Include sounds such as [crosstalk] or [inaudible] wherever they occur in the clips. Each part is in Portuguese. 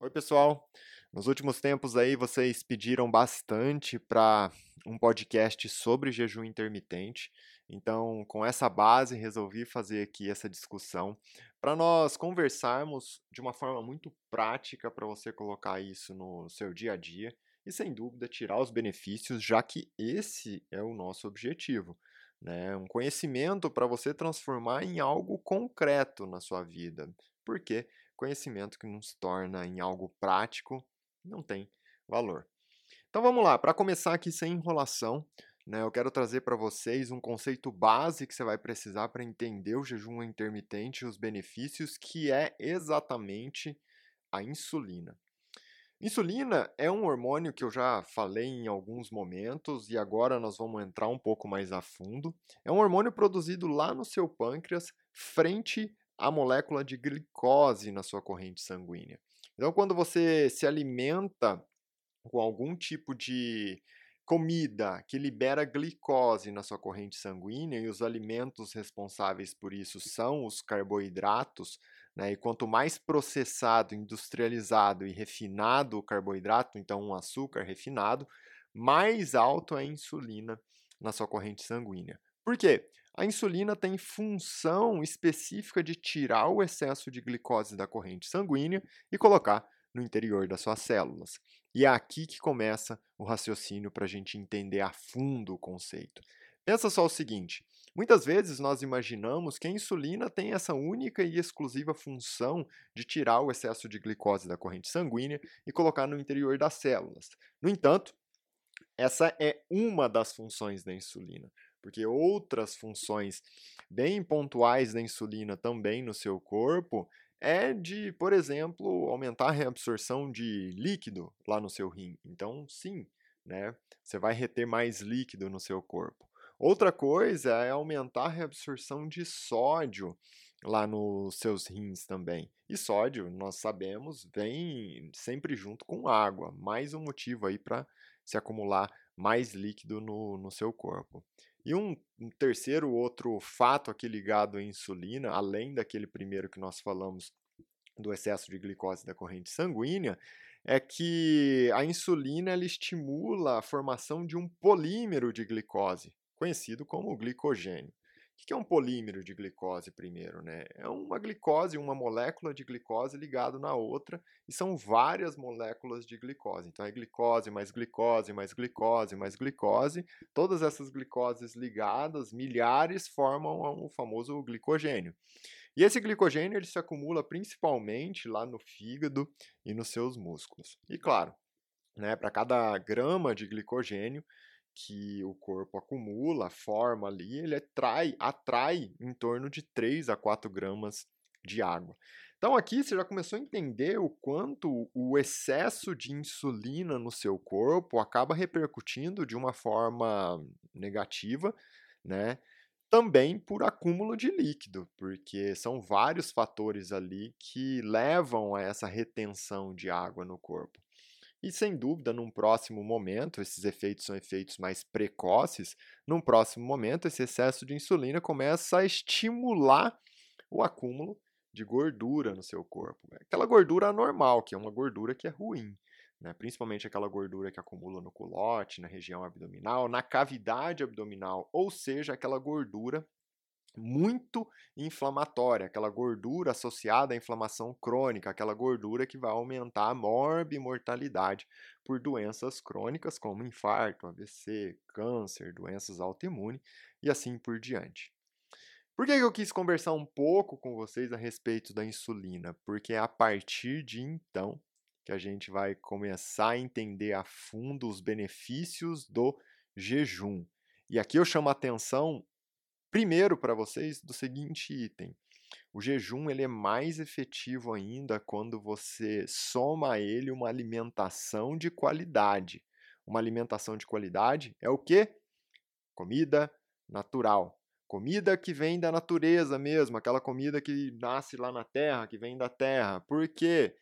Oi, pessoal. Nos últimos tempos aí vocês pediram bastante para um podcast sobre jejum intermitente. Então, com essa base, resolvi fazer aqui essa discussão para nós conversarmos de uma forma muito prática para você colocar isso no seu dia a dia e, sem dúvida, tirar os benefícios, já que esse é o nosso objetivo. Né? Um conhecimento para você transformar em algo concreto na sua vida. Por quê? Conhecimento que nos torna em algo prático não tem valor. Então vamos lá, para começar aqui sem enrolação, né, eu quero trazer para vocês um conceito base que você vai precisar para entender o jejum intermitente e os benefícios, que é exatamente a insulina. Insulina é um hormônio que eu já falei em alguns momentos e agora nós vamos entrar um pouco mais a fundo. É um hormônio produzido lá no seu pâncreas frente a molécula de glicose na sua corrente sanguínea. Então, quando você se alimenta com algum tipo de comida que libera glicose na sua corrente sanguínea e os alimentos responsáveis por isso são os carboidratos, né? E quanto mais processado, industrializado e refinado o carboidrato, então um açúcar refinado, mais alto é a insulina na sua corrente sanguínea. Por quê? A insulina tem função específica de tirar o excesso de glicose da corrente sanguínea e colocar no interior das suas células. E é aqui que começa o raciocínio para a gente entender a fundo o conceito. Pensa só o seguinte: muitas vezes nós imaginamos que a insulina tem essa única e exclusiva função de tirar o excesso de glicose da corrente sanguínea e colocar no interior das células. No entanto, essa é uma das funções da insulina porque outras funções bem pontuais da insulina também no seu corpo é de, por exemplo, aumentar a reabsorção de líquido lá no seu rim. Então, sim, né? Você vai reter mais líquido no seu corpo. Outra coisa é aumentar a reabsorção de sódio lá nos seus rins também. E sódio, nós sabemos, vem sempre junto com água. Mais um motivo aí para se acumular mais líquido no, no seu corpo. E um, um, terceiro outro fato aqui ligado à insulina, além daquele primeiro que nós falamos do excesso de glicose da corrente sanguínea, é que a insulina ela estimula a formação de um polímero de glicose, conhecido como glicogênio. O que é um polímero de glicose primeiro? Né? É uma glicose, uma molécula de glicose ligada na outra, e são várias moléculas de glicose. Então é glicose mais glicose mais glicose mais glicose. Todas essas glicoses ligadas, milhares, formam o famoso glicogênio. E esse glicogênio ele se acumula principalmente lá no fígado e nos seus músculos. E claro, né, para cada grama de glicogênio, que o corpo acumula, forma ali, ele atrai, atrai em torno de 3 a 4 gramas de água. Então aqui você já começou a entender o quanto o excesso de insulina no seu corpo acaba repercutindo de uma forma negativa, né? Também por acúmulo de líquido, porque são vários fatores ali que levam a essa retenção de água no corpo. E sem dúvida, num próximo momento, esses efeitos são efeitos mais precoces, num próximo momento, esse excesso de insulina começa a estimular o acúmulo de gordura no seu corpo. Aquela gordura anormal, que é uma gordura que é ruim. Né? Principalmente aquela gordura que acumula no culote, na região abdominal, na cavidade abdominal, ou seja, aquela gordura muito inflamatória, aquela gordura associada à inflamação crônica, aquela gordura que vai aumentar a morbimortalidade por doenças crônicas como infarto, AVC, câncer, doenças autoimunes e assim por diante. Por que eu quis conversar um pouco com vocês a respeito da insulina? Porque é a partir de então que a gente vai começar a entender a fundo os benefícios do jejum. E aqui eu chamo a atenção Primeiro para vocês do seguinte item. O jejum ele é mais efetivo ainda quando você soma a ele uma alimentação de qualidade. Uma alimentação de qualidade é o quê? Comida natural. Comida que vem da natureza mesmo, aquela comida que nasce lá na terra, que vem da terra. Por quê?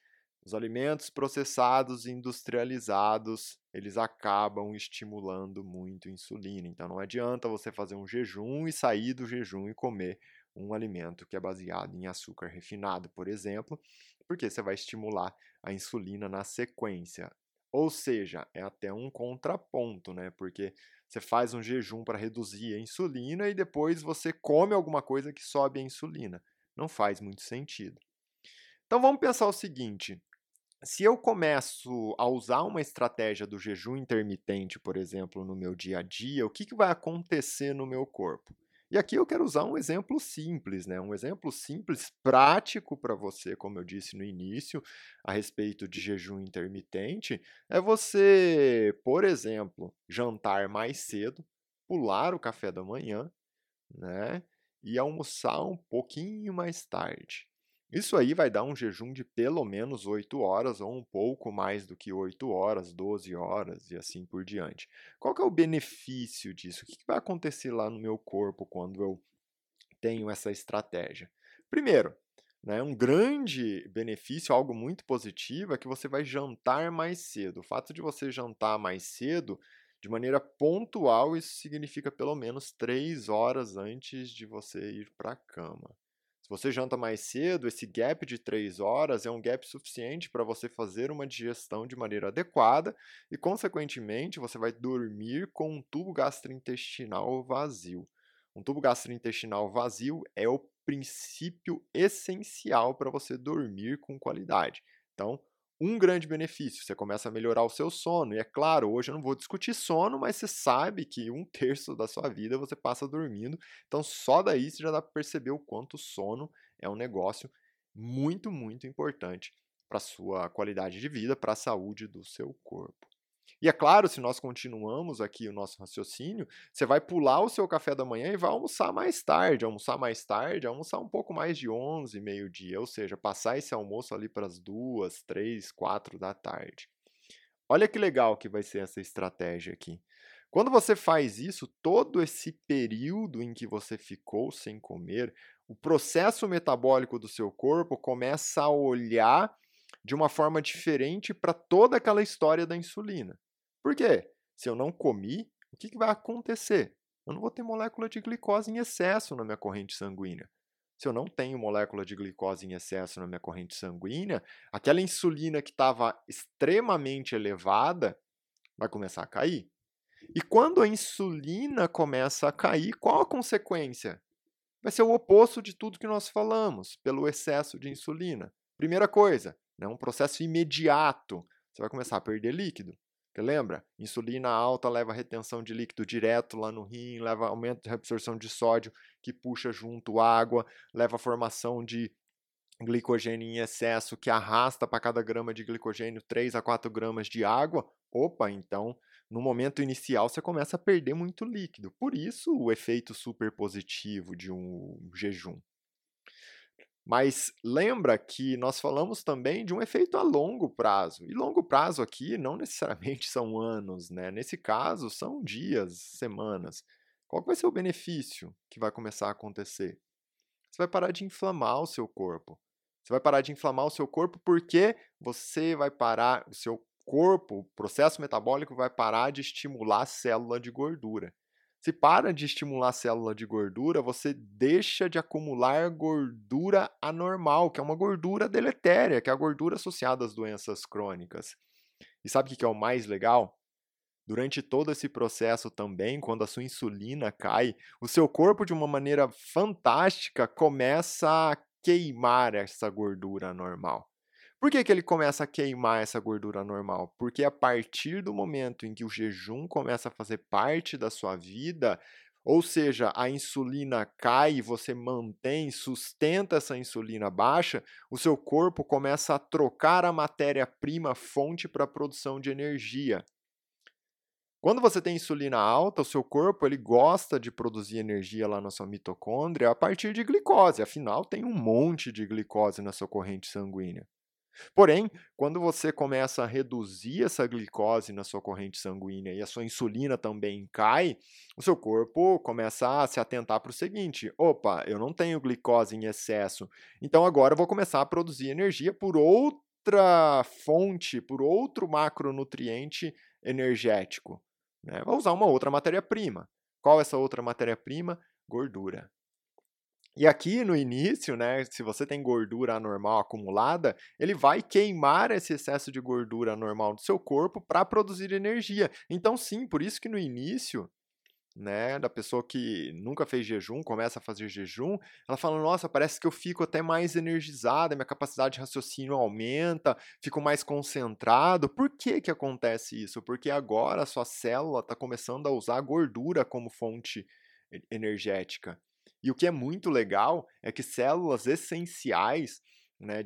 Os alimentos processados e industrializados, eles acabam estimulando muito a insulina. Então não adianta você fazer um jejum e sair do jejum e comer um alimento que é baseado em açúcar refinado, por exemplo, porque você vai estimular a insulina na sequência. Ou seja, é até um contraponto, né? Porque você faz um jejum para reduzir a insulina e depois você come alguma coisa que sobe a insulina. Não faz muito sentido. Então vamos pensar o seguinte: se eu começo a usar uma estratégia do jejum intermitente, por exemplo, no meu dia a dia, o que, que vai acontecer no meu corpo? E aqui eu quero usar um exemplo simples, né? Um exemplo simples, prático para você, como eu disse no início, a respeito de jejum intermitente, é você, por exemplo, jantar mais cedo, pular o café da manhã, né? E almoçar um pouquinho mais tarde. Isso aí vai dar um jejum de pelo menos 8 horas ou um pouco mais do que 8 horas, 12 horas e assim por diante. Qual que é o benefício disso? O que vai acontecer lá no meu corpo quando eu tenho essa estratégia? Primeiro, né, um grande benefício, algo muito positivo, é que você vai jantar mais cedo. O fato de você jantar mais cedo, de maneira pontual, isso significa pelo menos 3 horas antes de você ir para a cama. Se você janta mais cedo, esse gap de 3 horas é um gap suficiente para você fazer uma digestão de maneira adequada e, consequentemente, você vai dormir com um tubo gastrointestinal vazio. Um tubo gastrointestinal vazio é o princípio essencial para você dormir com qualidade. Então, um grande benefício. Você começa a melhorar o seu sono. E é claro, hoje eu não vou discutir sono, mas você sabe que um [laughs] terço da sua vida você passa dormindo. Então, só daí você já dá para perceber o quanto sono é um negócio muito, muito importante para a sua qualidade de vida, para a saúde do seu corpo. E é claro, se nós continuamos aqui o nosso raciocínio, você vai pular o seu café da manhã e vai almoçar mais tarde. Almoçar mais tarde, almoçar um pouco mais de 11, meio-dia, ou seja, passar esse almoço ali para as duas, três, quatro da tarde. Olha que legal que vai ser essa estratégia aqui. Quando você faz isso, todo esse período em que você ficou sem comer, o processo metabólico do seu corpo começa a olhar de uma forma diferente para toda aquela história da insulina. Por quê? Se eu não comi, o que, que vai acontecer? Eu não vou ter molécula de glicose em excesso na minha corrente sanguínea. Se eu não tenho molécula de glicose em excesso na minha corrente sanguínea, aquela insulina que estava extremamente elevada vai começar a cair. E quando a insulina começa a cair, qual a consequência? Vai ser o oposto de tudo que nós falamos, pelo excesso de insulina. Primeira coisa, é um processo imediato. Você vai começar a perder líquido. Porque lembra? Insulina alta leva retenção de líquido direto lá no rim, leva aumento de absorção de sódio que puxa junto água, leva a formação de glicogênio em excesso que arrasta para cada grama de glicogênio 3 a 4 gramas de água. Opa, então no momento inicial você começa a perder muito líquido. Por isso o efeito super positivo de um jejum. Mas lembra que nós falamos também de um efeito a longo prazo. E longo prazo aqui não necessariamente [laughs] são anos, né? Nesse caso, são dias, semanas. Qual vai ser o benefício que vai começar a acontecer? Você vai parar de inflamar o seu corpo. Você vai parar de inflamar o seu corpo porque você vai parar, o seu corpo, o processo metabólico vai parar de estimular a célula de gordura. Se para de estimular a célula de gordura, você deixa de acumular gordura anormal, que é uma gordura deletéria, que é a gordura associada às doenças crônicas. E sabe o que é o mais legal? Durante todo esse processo também, quando a sua insulina cai, o seu corpo, de uma maneira fantástica, começa a queimar essa gordura normal. Por que, que ele começa a queimar essa gordura normal? Porque a partir do momento em que o jejum começa a fazer parte da sua vida, ou seja, a insulina cai e você mantém, sustenta essa insulina baixa, o seu corpo começa a trocar a matéria-prima fonte para a produção de energia. Quando você tem insulina alta, o seu corpo ele gosta de produzir energia lá na sua mitocôndria a partir de glicose. Afinal, tem um monte de glicose na sua corrente sanguínea. Porém, quando você começa a reduzir essa glicose na sua corrente sanguínea e a sua insulina também cai, o seu corpo começa a se atentar para o seguinte: opa, eu não tenho glicose em excesso, então agora eu vou começar a produzir energia por outra fonte, por outro macronutriente energético. Né? Vou usar uma outra matéria-prima. Qual é essa outra matéria-prima? Gordura. E aqui no início, né, se você tem gordura anormal acumulada, ele vai queimar esse excesso de gordura anormal do seu corpo para produzir energia. Então, sim, por isso que no início, né, da pessoa que nunca fez jejum, começa a fazer jejum, ela fala: "Nossa, parece que eu fico até mais energizada, minha capacidade de raciocínio aumenta, fico mais concentrado". Por que que acontece isso? Porque agora a sua célula está começando a usar a gordura como fonte energética. E o que é muito legal é que células essenciais né,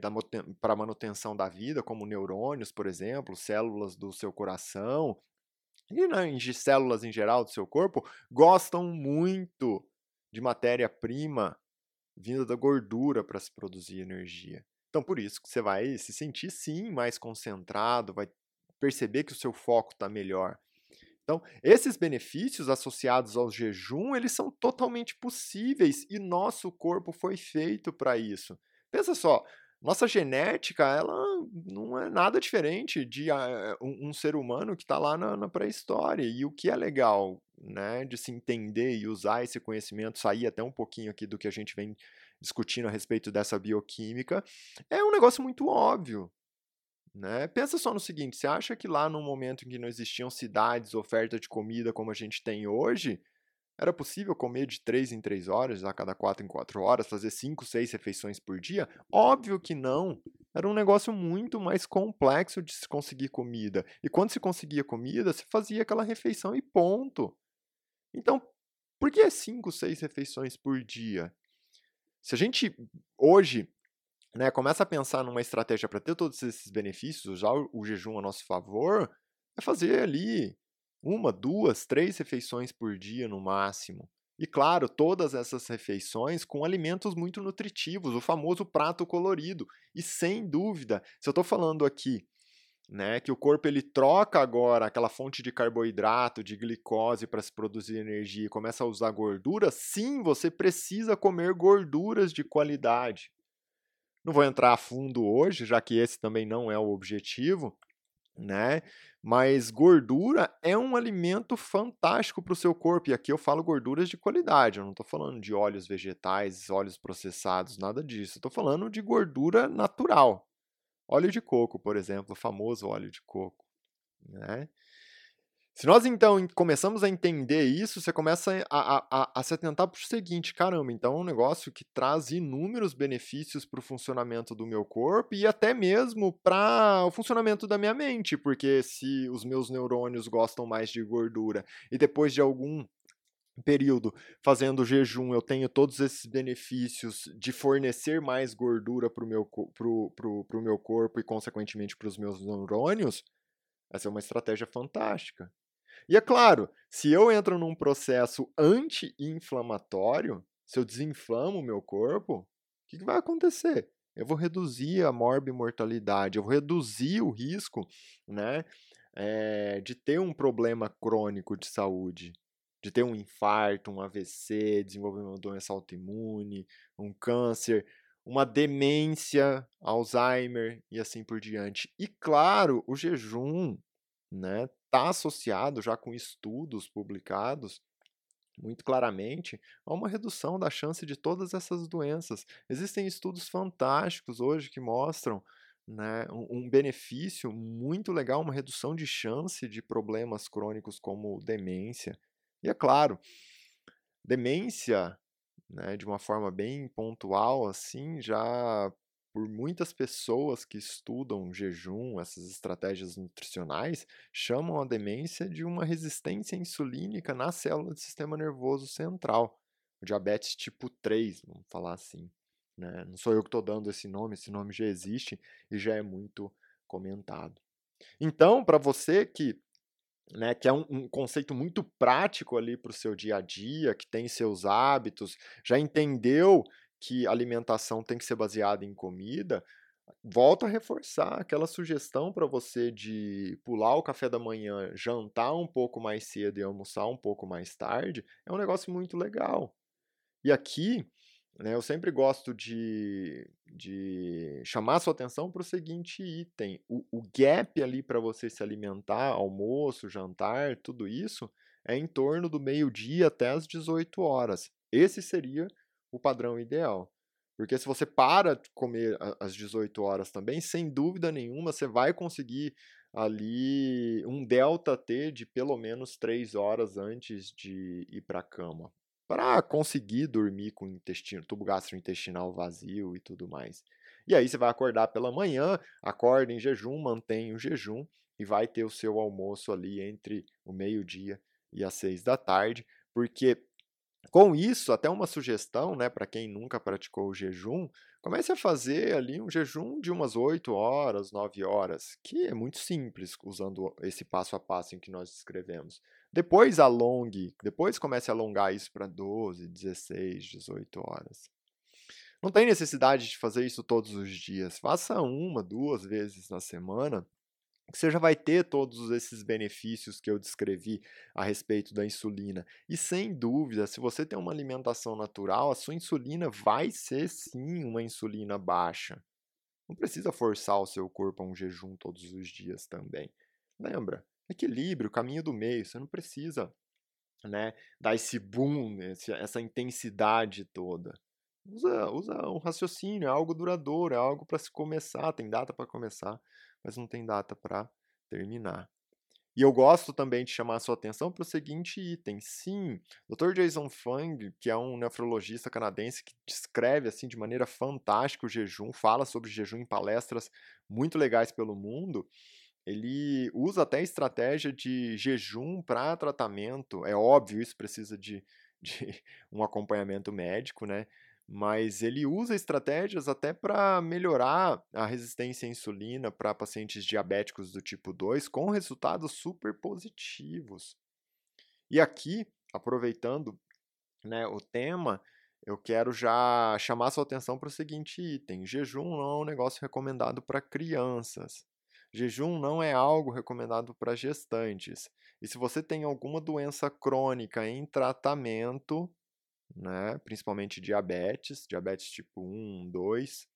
para a manutenção da vida, como neurônios, por exemplo, células do seu coração, e né, células em geral do seu corpo, gostam muito de matéria-prima vinda da gordura para se produzir energia. Então, por isso que você vai se sentir, sim, mais concentrado, vai perceber que o seu foco está melhor. Então, esses benefícios associados ao jejum, eles são totalmente possíveis e nosso corpo foi feito para isso. Pensa só, nossa genética, ela não é nada diferente de uh, um, um, ser humano que está lá na, na pré-história. E o que é legal, né, de se entender e usar esse conhecimento, sair até um pouquinho aqui do que a gente vem discutindo a respeito dessa bioquímica, é um negócio muito óbvio. Né? Pensa só no seguinte: você acha que lá no momento em que não existiam cidades, oferta de comida como a gente tem hoje, era possível comer de 3 em 3 horas, a cada 4 em 4 horas, fazer 5, 6 refeições por dia? Óbvio que não. Era um negócio muito mais complexo de se conseguir comida. E quando se conseguia comida, se fazia aquela refeição e ponto. Então, por que 5, 6 refeições por dia? Se a gente hoje né, começa a pensar numa estratégia para ter todos esses benefícios, usar o jejum a nosso favor, é fazer ali uma, duas, três refeições por dia no máximo. E claro, todas essas refeições com alimentos muito nutritivos, o famoso prato colorido. E sem dúvida, se eu estou falando aqui né, que o corpo ele troca agora aquela fonte de carboidrato, de glicose para se produzir energia e começa a usar gordura, sim, você precisa comer gorduras de qualidade. Não vou entrar a fundo hoje, já que esse também não é o objetivo, né? Mas gordura é um alimento fantástico para o seu corpo. E aqui eu falo gorduras de qualidade. Eu não estou falando de óleos vegetais, óleos processados, nada disso. Estou falando de gordura natural. Óleo de coco, por exemplo, o famoso óleo de coco. Né? Se nós então começamos a entender isso, você começa a, a, a se atentar para o seguinte: caramba, então é um negócio que traz inúmeros benefícios para o funcionamento do meu corpo e até mesmo para o funcionamento da minha mente, porque se os meus neurônios gostam mais de gordura e depois de algum período fazendo jejum, eu tenho todos esses benefícios de fornecer mais gordura para o meu, pro, pro, pro meu corpo e, consequentemente, para os meus neurônios, essa é uma estratégia fantástica. E é claro, se eu entro num processo anti-inflamatório, se eu desinflamo o meu corpo, o que, que vai acontecer? Eu vou reduzir a morbimortalidade, eu vou reduzir o risco né, é, de ter um problema crônico de saúde, de ter um infarto, um AVC, desenvolver uma doença autoimune, um câncer, uma demência, Alzheimer e assim por diante. E claro, o jejum né, está associado já com estudos publicados muito claramente a uma redução da chance de todas essas doenças. Existem estudos fantásticos hoje que mostram né, um, benefício muito legal, uma redução de chance de problemas crônicos como demência. E é claro, demência, né, de uma forma bem pontual, assim, já por muitas pessoas que estudam jejum, essas estratégias nutricionais, chamam a demência de uma resistência insulínica na célula do sistema nervoso central. O diabetes tipo 3, vamos falar assim. Né? Não sou eu que estou dando esse nome, esse nome já existe e já é muito comentado. Então, para você que né, que é um, um, conceito muito prático ali para o seu dia a dia, que tem seus hábitos, já entendeu que alimentação tem que ser baseada em comida, volto a reforçar aquela sugestão para você de pular o café da manhã, jantar um pouco mais cedo e almoçar um pouco mais tarde, é um negócio muito legal. E aqui, né, eu sempre gosto de, de chamar sua atenção para o seguinte item: o, o gap ali para você se alimentar, almoço, jantar, tudo isso, é em torno do meio-dia até as 18 horas. Esse seria o padrão ideal. Porque se você para de comer às 18 horas também, sem dúvida nenhuma, você vai conseguir ali um delta T de pelo menos 3 horas antes de ir para a cama. Para conseguir dormir com o intestino, tubo gastrointestinal vazio e tudo mais. E aí você vai acordar pela manhã, acorda em jejum, mantém o jejum e vai ter o seu almoço ali entre o meio-dia e as seis da tarde, porque com isso, até uma sugestão, né, para quem nunca praticou o jejum, comece a fazer ali um jejum de umas 8 horas, 9 horas, que é muito simples usando esse passo a passo em que nós descrevemos. Depois alongue, depois comece a alongar isso para 12, 16, 18 horas. Não tem necessidade de fazer isso todos os dias. Faça uma, duas vezes na semana você já vai ter todos esses benefícios que eu descrevi a respeito da insulina. E sem dúvida, se você tem uma alimentação natural, a sua insulina vai ser sim uma insulina baixa. Não precisa forçar o seu corpo a um jejum todos os dias também. Lembra? Equilíbrio, caminho do meio. Você não precisa né, dar esse boom, essa intensidade toda. Usa, usa um raciocínio, é algo duradouro, é algo para se começar, tem data para começar mas não tem data para terminar. E eu gosto também de chamar a sua atenção para o seguinte item. Sim, Dr. Jason Fung, que é um nefrologista canadense que descreve assim de maneira fantástica o jejum, fala sobre jejum em palestras muito legais pelo mundo. Ele usa até estratégia de jejum para tratamento. É óbvio, isso precisa de, de [laughs] um acompanhamento médico, né? Mas ele usa estratégias até para melhorar a resistência à insulina para pacientes diabéticos do tipo 2 com resultados super positivos. E aqui, aproveitando né, o tema, eu quero já chamar sua atenção para o seguinte item: jejum não é um negócio recomendado para crianças. Jejum não é algo recomendado para gestantes. E se você tem alguma doença crônica em tratamento, né, principalmente diabetes, diabetes tipo 1, 2,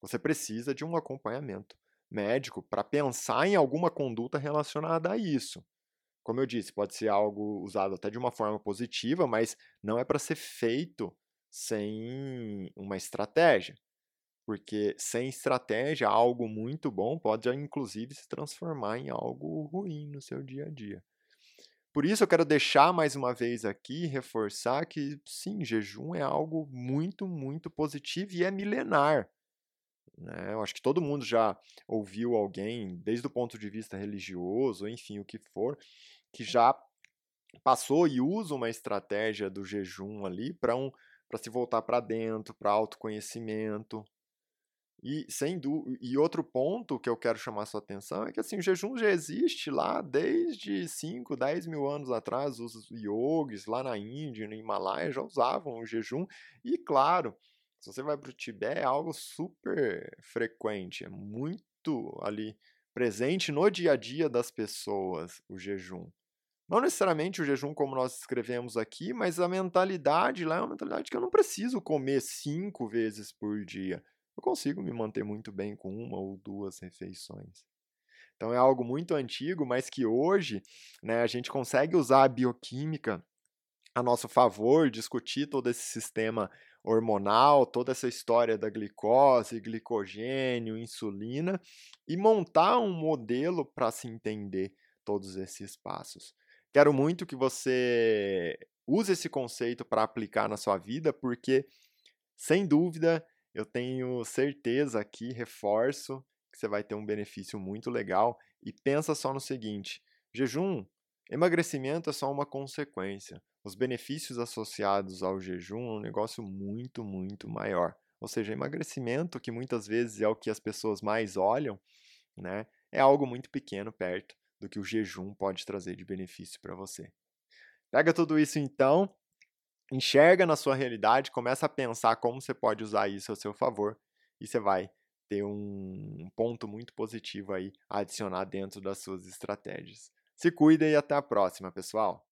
você precisa de um acompanhamento médico para pensar em alguma conduta relacionada a isso. Como eu disse, pode ser algo usado até de uma forma positiva, mas não é para ser feito sem uma estratégia. Porque sem estratégia, algo muito bom pode inclusive se transformar em algo ruim no seu dia a dia. Por isso eu quero deixar mais uma vez aqui, reforçar que sim, jejum é algo muito, muito positivo e é milenar. Né? Eu acho que todo mundo já ouviu alguém, desde o ponto de vista religioso, enfim, o que for, que já passou e usa uma estratégia do jejum ali para um, se voltar para dentro, para autoconhecimento, e, sem e outro ponto que eu quero chamar sua atenção é que assim, o jejum já existe lá desde 5, 10 mil anos atrás. Os yogis lá na Índia, no Himalaia, já usavam o jejum. E claro, se você vai para o Tibete, é algo super frequente, é muito ali presente no dia a dia das pessoas o jejum. Não necessariamente o jejum como nós escrevemos aqui, mas a mentalidade lá é uma mentalidade que eu não preciso comer cinco vezes por dia eu consigo me manter muito bem com uma ou duas refeições. Então é algo muito antigo, mas que hoje né, a gente consegue usar a bioquímica a nosso favor, discutir todo esse sistema hormonal, toda essa história da glicose, glicogênio, insulina e montar um modelo para se entender todos esses passos. Quero muito que você use esse conceito para aplicar na sua vida, porque sem dúvida eu tenho certeza aqui, reforço, que você vai ter um benefício muito legal. E pensa só no seguinte: jejum, emagrecimento é só uma consequência. Os benefícios associados ao jejum é um negócio muito, muito maior. Ou seja, emagrecimento, que muitas vezes é o que as pessoas mais olham, né, é algo muito pequeno perto do que o jejum pode trazer de benefício para você. Pega tudo isso então enxerga na sua realidade, começa a pensar como você pode usar isso a seu favor e você vai ter um ponto muito positivo aí a adicionar dentro das suas estratégias. Se cuida e até a próxima, pessoal!